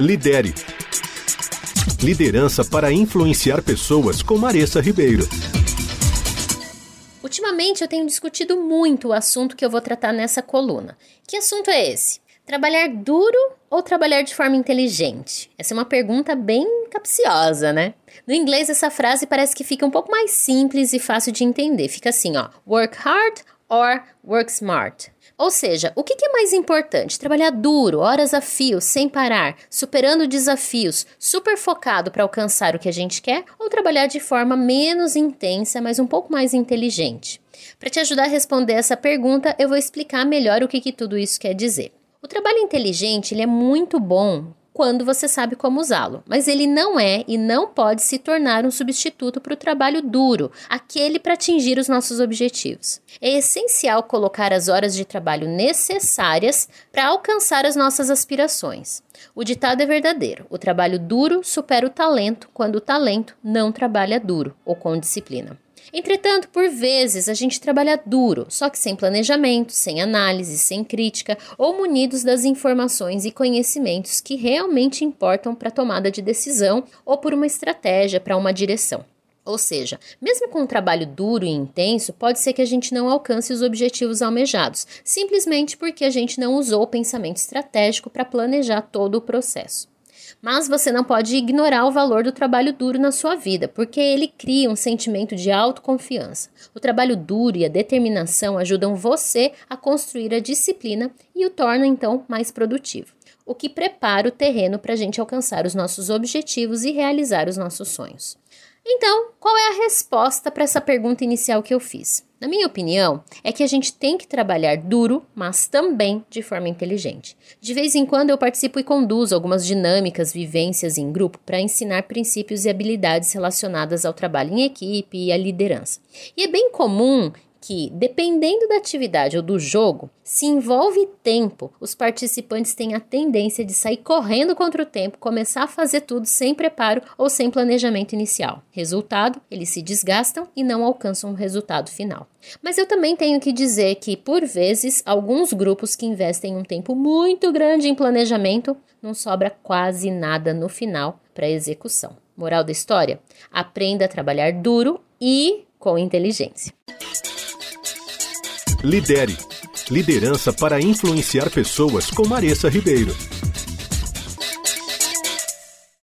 Lidere. Liderança para influenciar pessoas com Maressa Ribeiro. Ultimamente eu tenho discutido muito o assunto que eu vou tratar nessa coluna. Que assunto é esse? Trabalhar duro ou trabalhar de forma inteligente? Essa é uma pergunta bem capciosa, né? No inglês, essa frase parece que fica um pouco mais simples e fácil de entender. Fica assim, ó: work hard or work smart. Ou seja, o que é mais importante? Trabalhar duro, horas a fio, sem parar, superando desafios, super focado para alcançar o que a gente quer, ou trabalhar de forma menos intensa, mas um pouco mais inteligente? Para te ajudar a responder essa pergunta, eu vou explicar melhor o que, que tudo isso quer dizer. O trabalho inteligente ele é muito bom quando você sabe como usá-lo, mas ele não é e não pode se tornar um substituto para o trabalho duro, aquele para atingir os nossos objetivos. É essencial colocar as horas de trabalho necessárias para alcançar as nossas aspirações. O ditado é verdadeiro: o trabalho duro supera o talento quando o talento não trabalha duro ou com disciplina. Entretanto, por vezes a gente trabalha duro, só que sem planejamento, sem análise, sem crítica ou munidos das informações e conhecimentos que realmente importam para a tomada de decisão ou por uma estratégia para uma direção. Ou seja, mesmo com um trabalho duro e intenso, pode ser que a gente não alcance os objetivos almejados, simplesmente porque a gente não usou o pensamento estratégico para planejar todo o processo. Mas você não pode ignorar o valor do trabalho duro na sua vida, porque ele cria um sentimento de autoconfiança. O trabalho duro e a determinação ajudam você a construir a disciplina e o tornam então mais produtivo, o que prepara o terreno para a gente alcançar os nossos objetivos e realizar os nossos sonhos. Então, qual é a resposta para essa pergunta inicial que eu fiz? Na minha opinião, é que a gente tem que trabalhar duro, mas também de forma inteligente. De vez em quando eu participo e conduzo algumas dinâmicas, vivências em grupo para ensinar princípios e habilidades relacionadas ao trabalho em equipe e à liderança. E é bem comum que, dependendo da atividade ou do jogo, se envolve tempo, os participantes têm a tendência de sair correndo contra o tempo, começar a fazer tudo sem preparo ou sem planejamento inicial. Resultado, eles se desgastam e não alcançam o resultado final. Mas eu também tenho que dizer que, por vezes, alguns grupos que investem um tempo muito grande em planejamento, não sobra quase nada no final para execução. Moral da história? Aprenda a trabalhar duro e com inteligência. Lidere. Liderança para influenciar pessoas com Maressa Ribeiro.